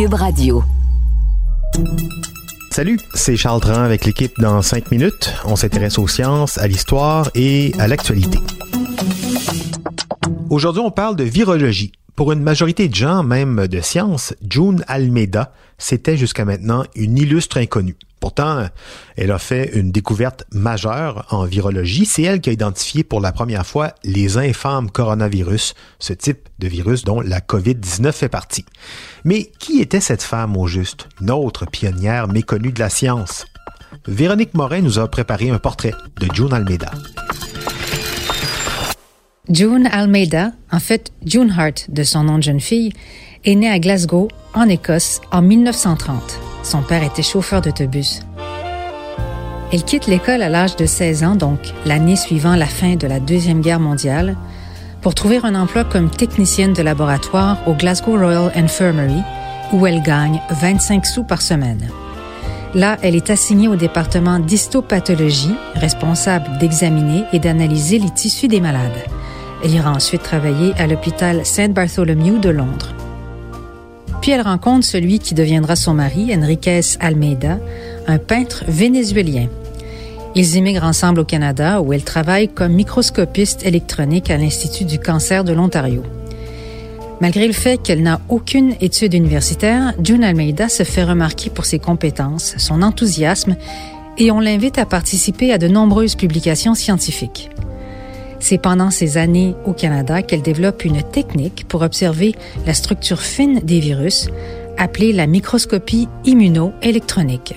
Cube Radio. Salut, c'est Charles Dran avec l'équipe dans 5 minutes. On s'intéresse aux sciences, à l'histoire et à l'actualité. Aujourd'hui, on parle de virologie. Pour une majorité de gens, même de sciences, June Almeida, c'était jusqu'à maintenant une illustre inconnue. Pourtant, elle a fait une découverte majeure en virologie. C'est elle qui a identifié pour la première fois les infâmes coronavirus, ce type de virus dont la COVID-19 fait partie. Mais qui était cette femme au juste? Une autre pionnière méconnue de la science. Véronique Morin nous a préparé un portrait de June Almeida. June Almeida, en fait June Hart de son nom de jeune fille, est née à Glasgow, en Écosse, en 1930. Son père était chauffeur d'autobus. Elle quitte l'école à l'âge de 16 ans, donc l'année suivant la fin de la Deuxième Guerre mondiale, pour trouver un emploi comme technicienne de laboratoire au Glasgow Royal Infirmary, où elle gagne 25 sous par semaine. Là, elle est assignée au département d'histopathologie, responsable d'examiner et d'analyser les tissus des malades. Elle ira ensuite travailler à l'hôpital Saint Bartholomew de Londres. Puis elle rencontre celui qui deviendra son mari, Enriquez Almeida, un peintre vénézuélien. Ils immigrent ensemble au Canada où elle travaille comme microscopiste électronique à l'Institut du cancer de l'Ontario. Malgré le fait qu'elle n'a aucune étude universitaire, June Almeida se fait remarquer pour ses compétences, son enthousiasme et on l'invite à participer à de nombreuses publications scientifiques. C'est pendant ces années au Canada qu'elle développe une technique pour observer la structure fine des virus, appelée la microscopie immunoélectronique.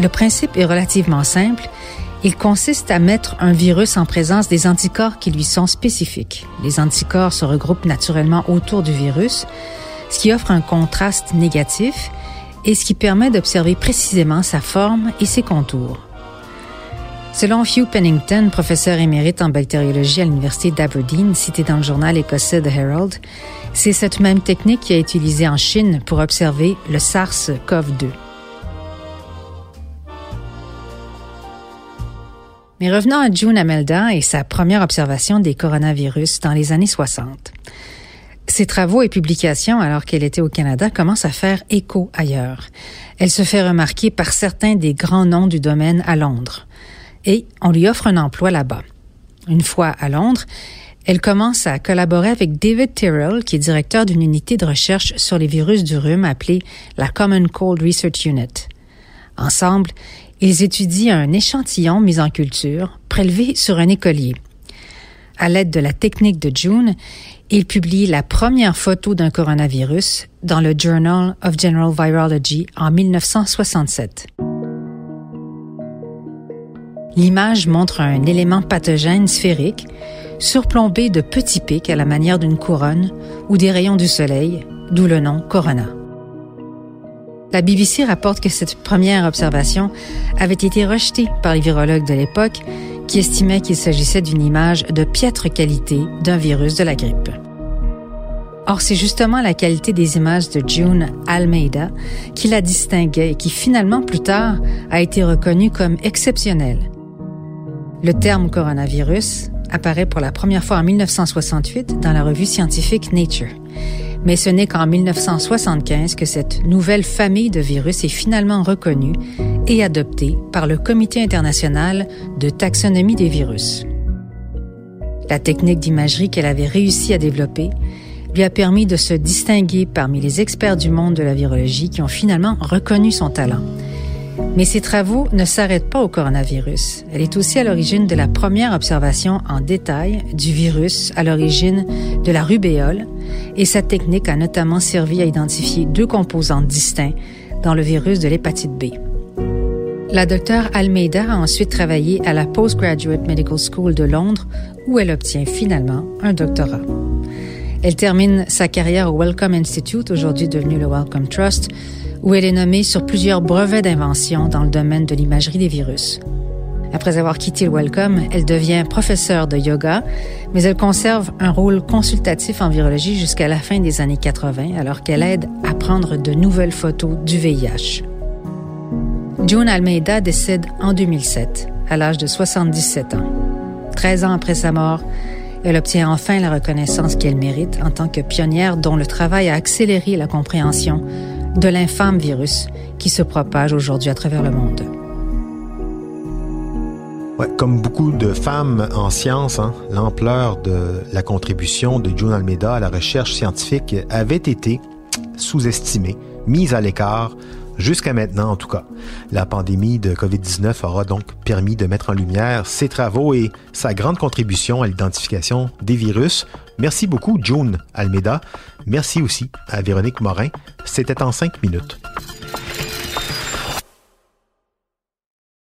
Le principe est relativement simple. Il consiste à mettre un virus en présence des anticorps qui lui sont spécifiques. Les anticorps se regroupent naturellement autour du virus, ce qui offre un contraste négatif et ce qui permet d'observer précisément sa forme et ses contours. Selon Hugh Pennington, professeur émérite en bactériologie à l'Université d'Aberdeen, cité dans le journal écossais The Herald, c'est cette même technique qui été utilisée en Chine pour observer le SARS-CoV-2. Mais revenons à June Amelda et sa première observation des coronavirus dans les années 60. Ses travaux et publications, alors qu'elle était au Canada, commencent à faire écho ailleurs. Elle se fait remarquer par certains des grands noms du domaine à Londres et on lui offre un emploi là-bas. Une fois à Londres, elle commence à collaborer avec David Tyrrell, qui est directeur d'une unité de recherche sur les virus du rhume appelée la Common Cold Research Unit. Ensemble, ils étudient un échantillon mis en culture, prélevé sur un écolier. À l'aide de la technique de June, ils publient la première photo d'un coronavirus dans le Journal of General Virology en 1967. L'image montre un élément pathogène sphérique surplombé de petits pics à la manière d'une couronne ou des rayons du soleil, d'où le nom corona. La BBC rapporte que cette première observation avait été rejetée par les virologues de l'époque qui estimaient qu'il s'agissait d'une image de piètre qualité d'un virus de la grippe. Or, c'est justement la qualité des images de June Almeida qui la distinguait et qui finalement plus tard a été reconnue comme exceptionnelle le terme coronavirus apparaît pour la première fois en 1968 dans la revue scientifique Nature. Mais ce n'est qu'en 1975 que cette nouvelle famille de virus est finalement reconnue et adoptée par le Comité international de taxonomie des virus. La technique d'imagerie qu'elle avait réussi à développer lui a permis de se distinguer parmi les experts du monde de la virologie qui ont finalement reconnu son talent mais ses travaux ne s'arrêtent pas au coronavirus. Elle est aussi à l'origine de la première observation en détail du virus à l'origine de la rubéole et sa technique a notamment servi à identifier deux composants distincts dans le virus de l'hépatite B. La docteure Almeida a ensuite travaillé à la Postgraduate Medical School de Londres où elle obtient finalement un doctorat. Elle termine sa carrière au Wellcome Institute, aujourd'hui devenu le Wellcome Trust, où elle est nommée sur plusieurs brevets d'invention dans le domaine de l'imagerie des virus. Après avoir quitté le Wellcome, elle devient professeure de yoga, mais elle conserve un rôle consultatif en virologie jusqu'à la fin des années 80, alors qu'elle aide à prendre de nouvelles photos du VIH. June Almeida décède en 2007, à l'âge de 77 ans. 13 ans après sa mort, elle obtient enfin la reconnaissance qu'elle mérite en tant que pionnière dont le travail a accéléré la compréhension de l'infâme virus qui se propage aujourd'hui à travers le monde. Comme beaucoup de femmes en sciences, hein, l'ampleur de la contribution de June Almeida à la recherche scientifique avait été sous-estimée, mise à l'écart, jusqu'à maintenant en tout cas. La pandémie de COVID-19 aura donc permis de mettre en lumière ses travaux et sa grande contribution à l'identification des virus. Merci beaucoup, June Almeida. Merci aussi à Véronique Morin. C'était en cinq minutes.